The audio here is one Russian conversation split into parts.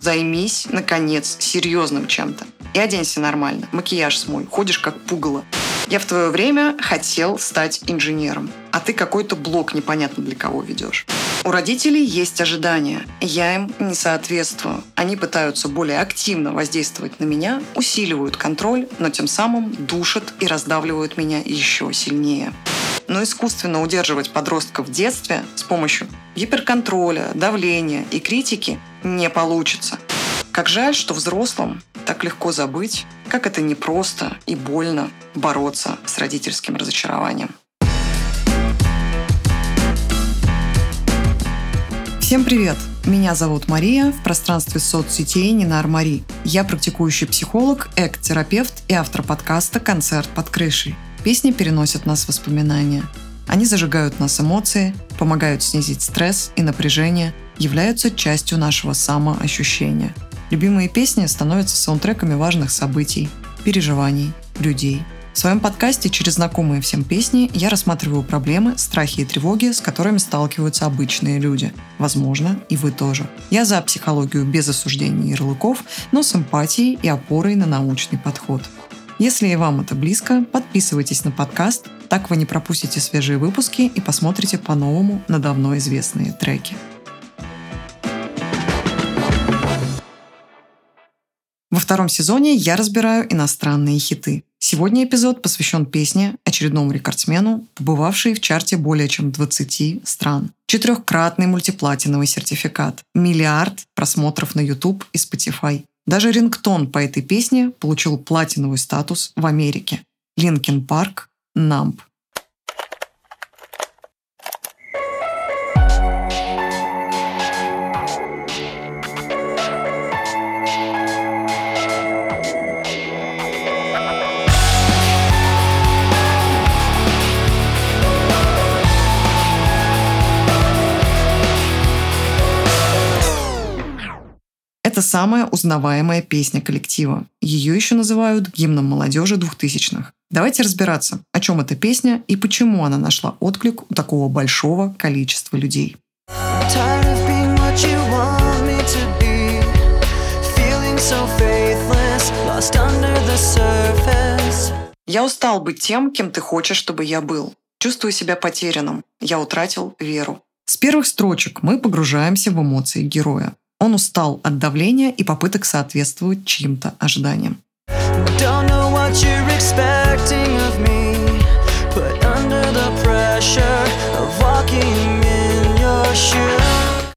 Займись, наконец, серьезным чем-то. И оденься нормально. Макияж смой. Ходишь как пугало. Я в твое время хотел стать инженером, а ты какой-то блок непонятно для кого ведешь. У родителей есть ожидания. Я им не соответствую. Они пытаются более активно воздействовать на меня, усиливают контроль, но тем самым душат и раздавливают меня еще сильнее. Но искусственно удерживать подростка в детстве с помощью гиперконтроля, давления и критики не получится. Как жаль, что взрослым так легко забыть, как это непросто и больно бороться с родительским разочарованием. Всем привет! Меня зовут Мария, в пространстве соцсетей Нинар Мари. Я практикующий психолог, эк-терапевт и автор подкаста «Концерт под крышей». Песни переносят нас в воспоминания. Они зажигают нас эмоции, помогают снизить стресс и напряжение, являются частью нашего самоощущения – Любимые песни становятся саундтреками важных событий, переживаний, людей. В своем подкасте через знакомые всем песни я рассматриваю проблемы, страхи и тревоги, с которыми сталкиваются обычные люди. Возможно, и вы тоже. Я за психологию без осуждений ярлыков, но с эмпатией и опорой на научный подход. Если и вам это близко, подписывайтесь на подкаст, так вы не пропустите свежие выпуски и посмотрите по-новому на давно известные треки. Во втором сезоне я разбираю иностранные хиты. Сегодня эпизод посвящен песне очередному рекордсмену, побывавшей в чарте более чем 20 стран. Четырехкратный мультиплатиновый сертификат, миллиард просмотров на YouTube и Spotify. Даже рингтон по этой песне получил платиновый статус в Америке. Линкен Парк, Намп. Это самая узнаваемая песня коллектива. Ее еще называют гимном молодежи двухтысячных. Давайте разбираться, о чем эта песня и почему она нашла отклик у такого большого количества людей. Я устал быть тем, кем ты хочешь, чтобы я был. Чувствую себя потерянным. Я утратил веру. С первых строчек мы погружаемся в эмоции героя. Он устал от давления и попыток соответствовать чьим-то ожиданиям.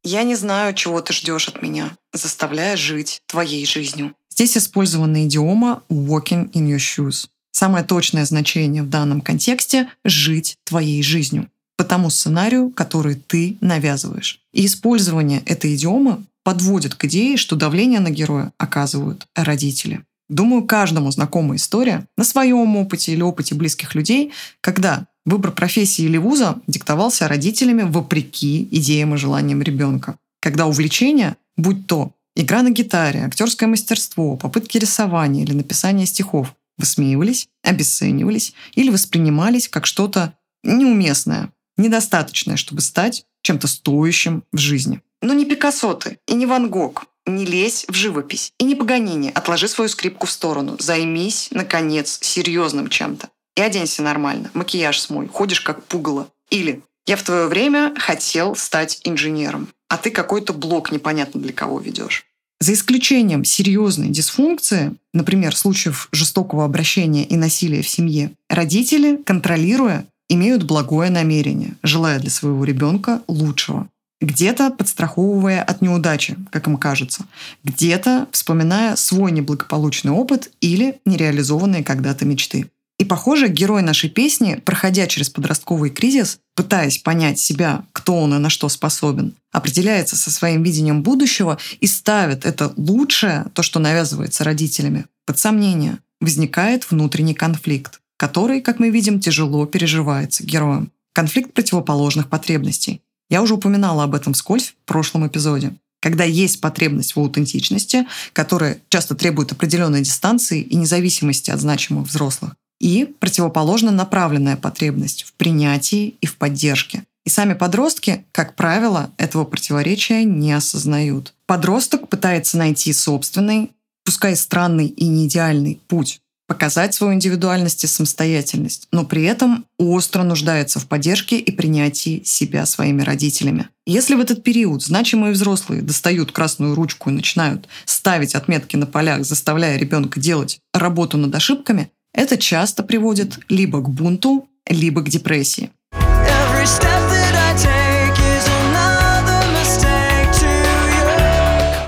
Я не знаю, чего ты ждешь от меня, заставляя жить твоей жизнью. Здесь использована идиома «walking in your shoes». Самое точное значение в данном контексте – жить твоей жизнью по тому сценарию, который ты навязываешь. И использование этой идиомы подводит к идее, что давление на героя оказывают родители. Думаю, каждому знакома история на своем опыте или опыте близких людей, когда выбор профессии или вуза диктовался родителями вопреки идеям и желаниям ребенка. Когда увлечение, будь то игра на гитаре, актерское мастерство, попытки рисования или написания стихов, высмеивались, обесценивались или воспринимались как что-то неуместное, недостаточное, чтобы стать чем-то стоящим в жизни. Но не Пикассо ты и не Ван Гог. Не лезь в живопись и не Паганини. Отложи свою скрипку в сторону. Займись, наконец, серьезным чем-то. И оденься нормально. Макияж смой. Ходишь как пугало. Или я в твое время хотел стать инженером, а ты какой-то блок непонятно для кого ведешь. За исключением серьезной дисфункции, например, случаев жестокого обращения и насилия в семье, родители, контролируя, имеют благое намерение, желая для своего ребенка лучшего где-то подстраховывая от неудачи, как им кажется, где-то вспоминая свой неблагополучный опыт или нереализованные когда-то мечты. И, похоже, герой нашей песни, проходя через подростковый кризис, пытаясь понять себя, кто он и на что способен, определяется со своим видением будущего и ставит это лучшее, то, что навязывается родителями, под сомнение. Возникает внутренний конфликт, который, как мы видим, тяжело переживается героем. Конфликт противоположных потребностей. Я уже упоминала об этом вскользь в прошлом эпизоде. Когда есть потребность в аутентичности, которая часто требует определенной дистанции и независимости от значимых взрослых, и противоположно направленная потребность в принятии и в поддержке. И сами подростки, как правило, этого противоречия не осознают. Подросток пытается найти собственный, пускай странный и не идеальный путь, показать свою индивидуальность и самостоятельность, но при этом остро нуждается в поддержке и принятии себя своими родителями. Если в этот период значимые взрослые достают красную ручку и начинают ставить отметки на полях, заставляя ребенка делать работу над ошибками, это часто приводит либо к бунту, либо к депрессии.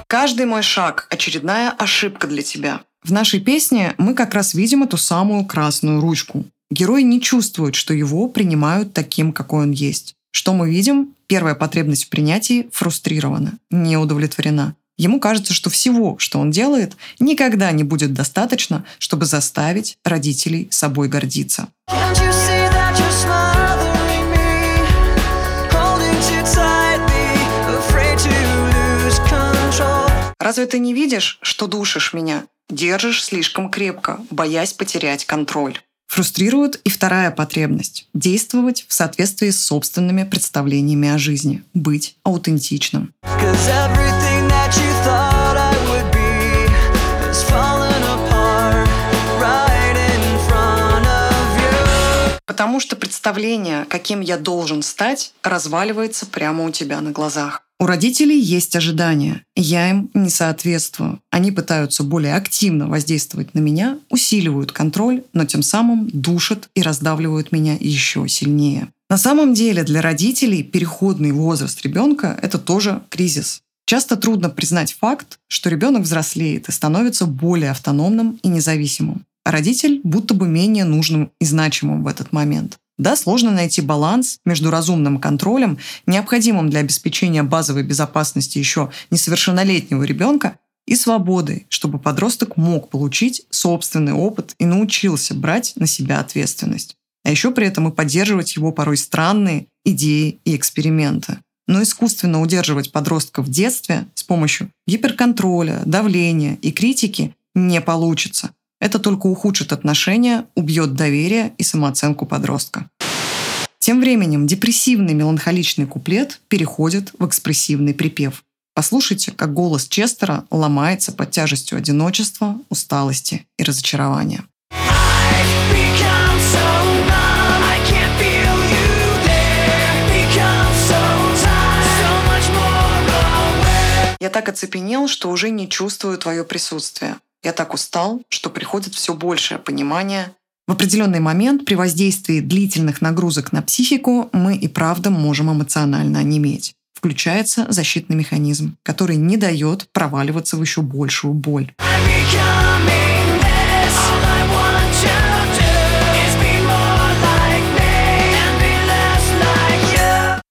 Каждый мой шаг – очередная ошибка для тебя. В нашей песне мы как раз видим эту самую красную ручку. Герой не чувствует, что его принимают таким, какой он есть. Что мы видим? Первая потребность в принятии фрустрирована, не удовлетворена. Ему кажется, что всего, что он делает, никогда не будет достаточно, чтобы заставить родителей собой гордиться. Разве ты не видишь, что душишь меня? Держишь слишком крепко, боясь потерять контроль. Фрустрирует и вторая потребность – действовать в соответствии с собственными представлениями о жизни, быть аутентичным. Потому что представление, каким я должен стать, разваливается прямо у тебя на глазах. У родителей есть ожидания. Я им не соответствую. Они пытаются более активно воздействовать на меня, усиливают контроль, но тем самым душат и раздавливают меня еще сильнее. На самом деле для родителей переходный возраст ребенка – это тоже кризис. Часто трудно признать факт, что ребенок взрослеет и становится более автономным и независимым, а родитель будто бы менее нужным и значимым в этот момент. Да, сложно найти баланс между разумным контролем, необходимым для обеспечения базовой безопасности еще несовершеннолетнего ребенка, и свободой, чтобы подросток мог получить собственный опыт и научился брать на себя ответственность. А еще при этом и поддерживать его порой странные идеи и эксперименты. Но искусственно удерживать подростка в детстве с помощью гиперконтроля, давления и критики не получится. Это только ухудшит отношения, убьет доверие и самооценку подростка. Тем временем депрессивный меланхоличный куплет переходит в экспрессивный припев. Послушайте, как голос Честера ломается под тяжестью одиночества, усталости и разочарования. Я так оцепенел, что уже не чувствую твое присутствие. Я так устал, что приходит все большее понимание. В определенный момент при воздействии длительных нагрузок на психику мы и правда можем эмоционально онеметь. Включается защитный механизм, который не дает проваливаться в еще большую боль.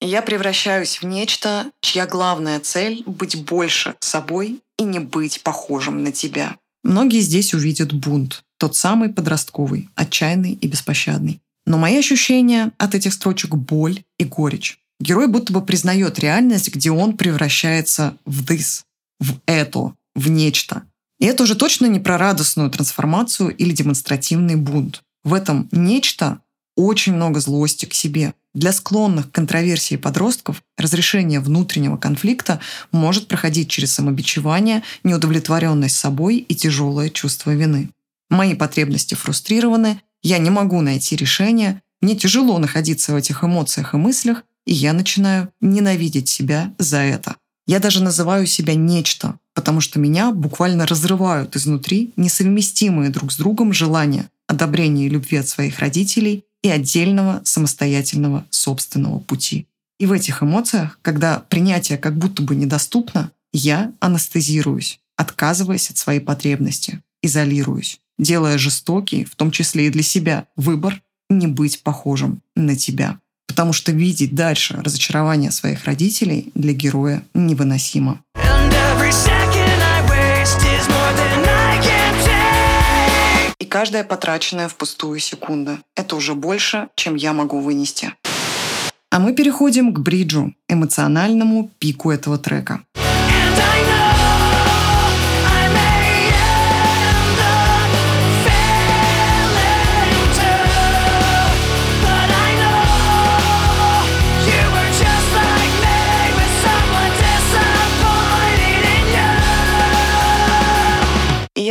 я превращаюсь в нечто, чья главная цель — быть больше собой и не быть похожим на тебя. Многие здесь увидят бунт, тот самый подростковый, отчаянный и беспощадный. Но мои ощущения от этих строчек – боль и горечь. Герой будто бы признает реальность, где он превращается в this, в это, в нечто. И это уже точно не про радостную трансформацию или демонстративный бунт. В этом нечто очень много злости к себе. Для склонных к контроверсии подростков разрешение внутреннего конфликта может проходить через самобичевание, неудовлетворенность собой и тяжелое чувство вины. Мои потребности фрустрированы, я не могу найти решение, мне тяжело находиться в этих эмоциях и мыслях, и я начинаю ненавидеть себя за это. Я даже называю себя нечто, потому что меня буквально разрывают изнутри несовместимые друг с другом желания одобрения и любви от своих родителей и отдельного самостоятельного собственного пути. И в этих эмоциях, когда принятие как будто бы недоступно, я анестезируюсь, отказываясь от своей потребности, изолируюсь, делая жестокий, в том числе и для себя, выбор не быть похожим на тебя. Потому что видеть дальше разочарование своих родителей для героя невыносимо. Каждая потраченная впустую секунда. Это уже больше, чем я могу вынести. А мы переходим к бриджу, эмоциональному пику этого трека.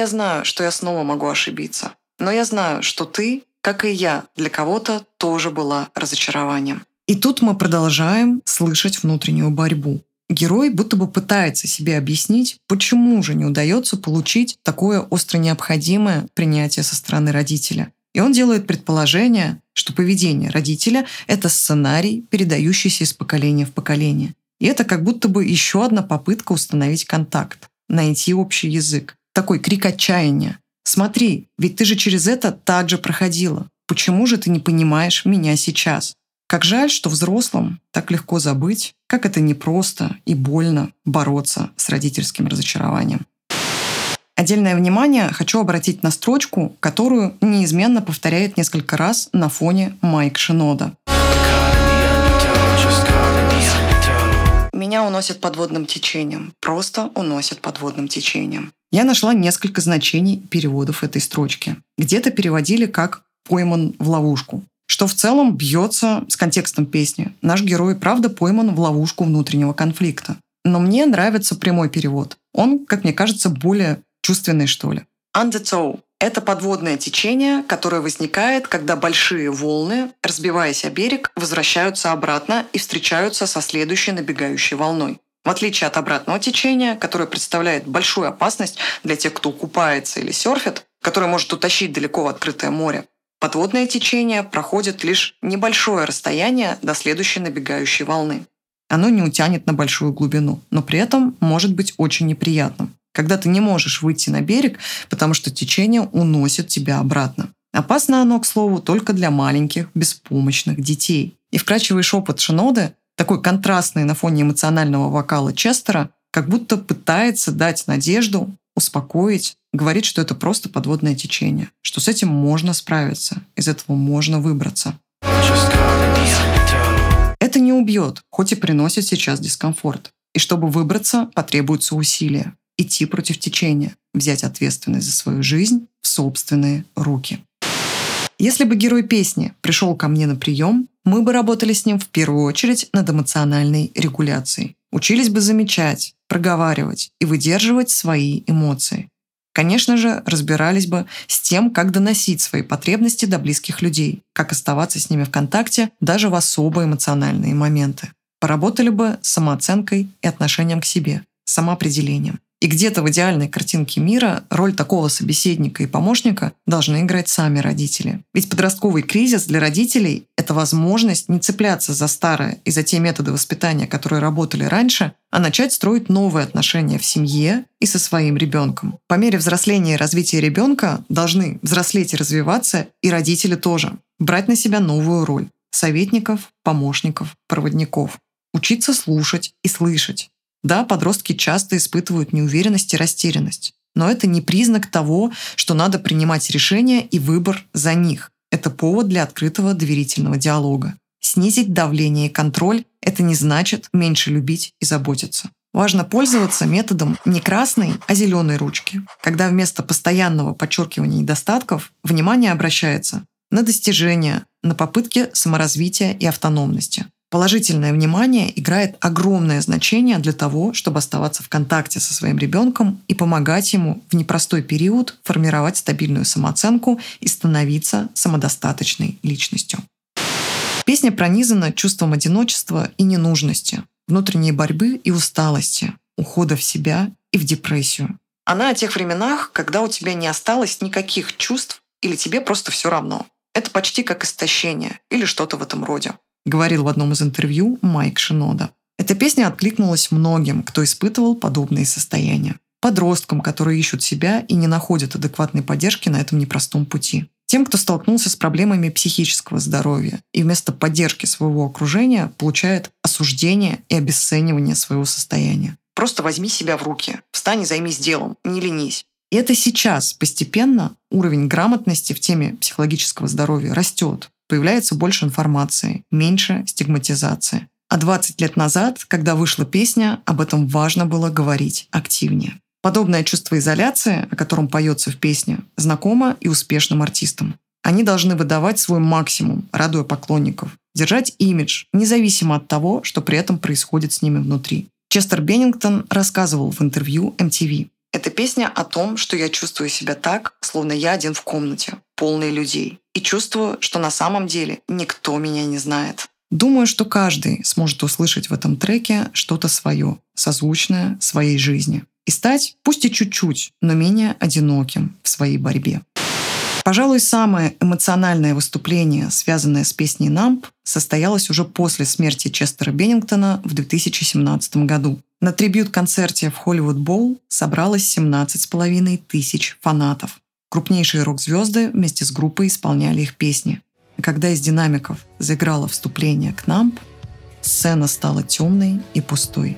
Я знаю, что я снова могу ошибиться. Но я знаю, что ты, как и я, для кого-то тоже была разочарованием. И тут мы продолжаем слышать внутреннюю борьбу. Герой будто бы пытается себе объяснить, почему же не удается получить такое остро необходимое принятие со стороны родителя. И он делает предположение, что поведение родителя – это сценарий, передающийся из поколения в поколение. И это как будто бы еще одна попытка установить контакт, найти общий язык. Такой крик отчаяния. «Смотри, ведь ты же через это так же проходила. Почему же ты не понимаешь меня сейчас?» Как жаль, что взрослым так легко забыть, как это непросто и больно бороться с родительским разочарованием. Отдельное внимание хочу обратить на строчку, которую неизменно повторяет несколько раз на фоне Майк Шинода. Меня уносит подводным течением. Просто уносит подводным течением. Я нашла несколько значений переводов этой строчки. Где-то переводили как «пойман в ловушку», что в целом бьется с контекстом песни. Наш герой правда пойман в ловушку внутреннего конфликта. Но мне нравится прямой перевод. Он, как мне кажется, более чувственный, что ли. Undertow – это подводное течение, которое возникает, когда большие волны, разбиваясь о берег, возвращаются обратно и встречаются со следующей набегающей волной. В отличие от обратного течения, которое представляет большую опасность для тех, кто купается или серфит, которое может утащить далеко в открытое море, подводное течение проходит лишь небольшое расстояние до следующей набегающей волны. Оно не утянет на большую глубину, но при этом может быть очень неприятным когда ты не можешь выйти на берег, потому что течение уносит тебя обратно. Опасно оно, к слову, только для маленьких, беспомощных детей. И вкрачивый шепот Шиноды, такой контрастный на фоне эмоционального вокала Честера, как будто пытается дать надежду, успокоить, говорит, что это просто подводное течение, что с этим можно справиться, из этого можно выбраться. Это не убьет, хоть и приносит сейчас дискомфорт. И чтобы выбраться, потребуются усилия идти против течения, взять ответственность за свою жизнь в собственные руки. Если бы герой песни пришел ко мне на прием, мы бы работали с ним в первую очередь над эмоциональной регуляцией. Учились бы замечать, проговаривать и выдерживать свои эмоции. Конечно же, разбирались бы с тем, как доносить свои потребности до близких людей, как оставаться с ними в контакте даже в особо эмоциональные моменты. Поработали бы с самооценкой и отношением к себе, самоопределением. И где-то в идеальной картинке мира роль такого собеседника и помощника должны играть сами родители. Ведь подростковый кризис для родителей – это возможность не цепляться за старое и за те методы воспитания, которые работали раньше, а начать строить новые отношения в семье и со своим ребенком. По мере взросления и развития ребенка должны взрослеть и развиваться и родители тоже. Брать на себя новую роль – советников, помощников, проводников. Учиться слушать и слышать да, подростки часто испытывают неуверенность и растерянность. Но это не признак того, что надо принимать решения и выбор за них. Это повод для открытого доверительного диалога. Снизить давление и контроль – это не значит меньше любить и заботиться. Важно пользоваться методом не красной, а зеленой ручки, когда вместо постоянного подчеркивания недостатков внимание обращается на достижения, на попытки саморазвития и автономности. Положительное внимание играет огромное значение для того, чтобы оставаться в контакте со своим ребенком и помогать ему в непростой период формировать стабильную самооценку и становиться самодостаточной личностью. Песня пронизана чувством одиночества и ненужности, внутренней борьбы и усталости, ухода в себя и в депрессию. Она о тех временах, когда у тебя не осталось никаких чувств или тебе просто все равно. Это почти как истощение или что-то в этом роде говорил в одном из интервью Майк Шинода. Эта песня откликнулась многим, кто испытывал подобные состояния. Подросткам, которые ищут себя и не находят адекватной поддержки на этом непростом пути. Тем, кто столкнулся с проблемами психического здоровья и вместо поддержки своего окружения получает осуждение и обесценивание своего состояния. Просто возьми себя в руки, встань и займись делом, не ленись. И это сейчас постепенно уровень грамотности в теме психологического здоровья растет появляется больше информации, меньше стигматизации. А 20 лет назад, когда вышла песня, об этом важно было говорить активнее. Подобное чувство изоляции, о котором поется в песне, знакомо и успешным артистам. Они должны выдавать свой максимум, радуя поклонников, держать имидж, независимо от того, что при этом происходит с ними внутри. Честер Беннингтон рассказывал в интервью MTV. Это песня о том, что я чувствую себя так, словно я один в комнате, полной людей. И чувствую, что на самом деле никто меня не знает. Думаю, что каждый сможет услышать в этом треке что-то свое, созвучное своей жизни. И стать, пусть и чуть-чуть, но менее одиноким в своей борьбе. Пожалуй, самое эмоциональное выступление, связанное с песней «Намп», состоялось уже после смерти Честера Беннингтона в 2017 году. На трибют-концерте в Холливуд Боул собралось 17,5 тысяч фанатов. Крупнейшие рок-звезды вместе с группой исполняли их песни. И когда из динамиков заиграло вступление к «Намп», сцена стала темной и пустой.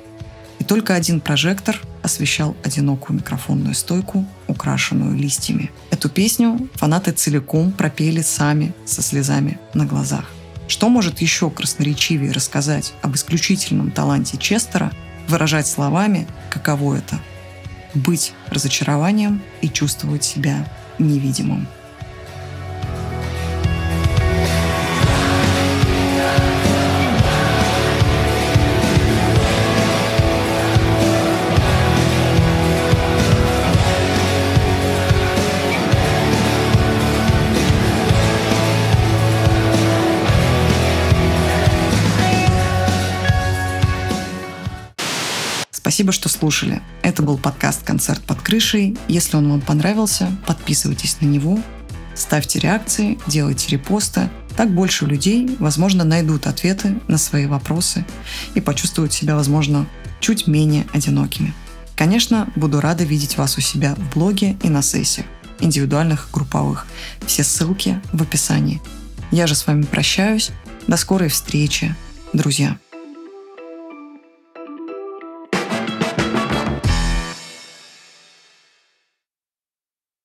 И только один прожектор освещал одинокую микрофонную стойку, украшенную листьями. Эту песню фанаты целиком пропели сами, со слезами на глазах. Что может еще красноречивее рассказать об исключительном таланте Честера выражать словами, каково это – быть разочарованием и чувствовать себя невидимым. Спасибо, что слушали. Это был подкаст «Концерт под крышей». Если он вам понравился, подписывайтесь на него, ставьте реакции, делайте репосты. Так больше людей, возможно, найдут ответы на свои вопросы и почувствуют себя, возможно, чуть менее одинокими. Конечно, буду рада видеть вас у себя в блоге и на сессиях, индивидуальных, групповых. Все ссылки в описании. Я же с вами прощаюсь. До скорой встречи, друзья.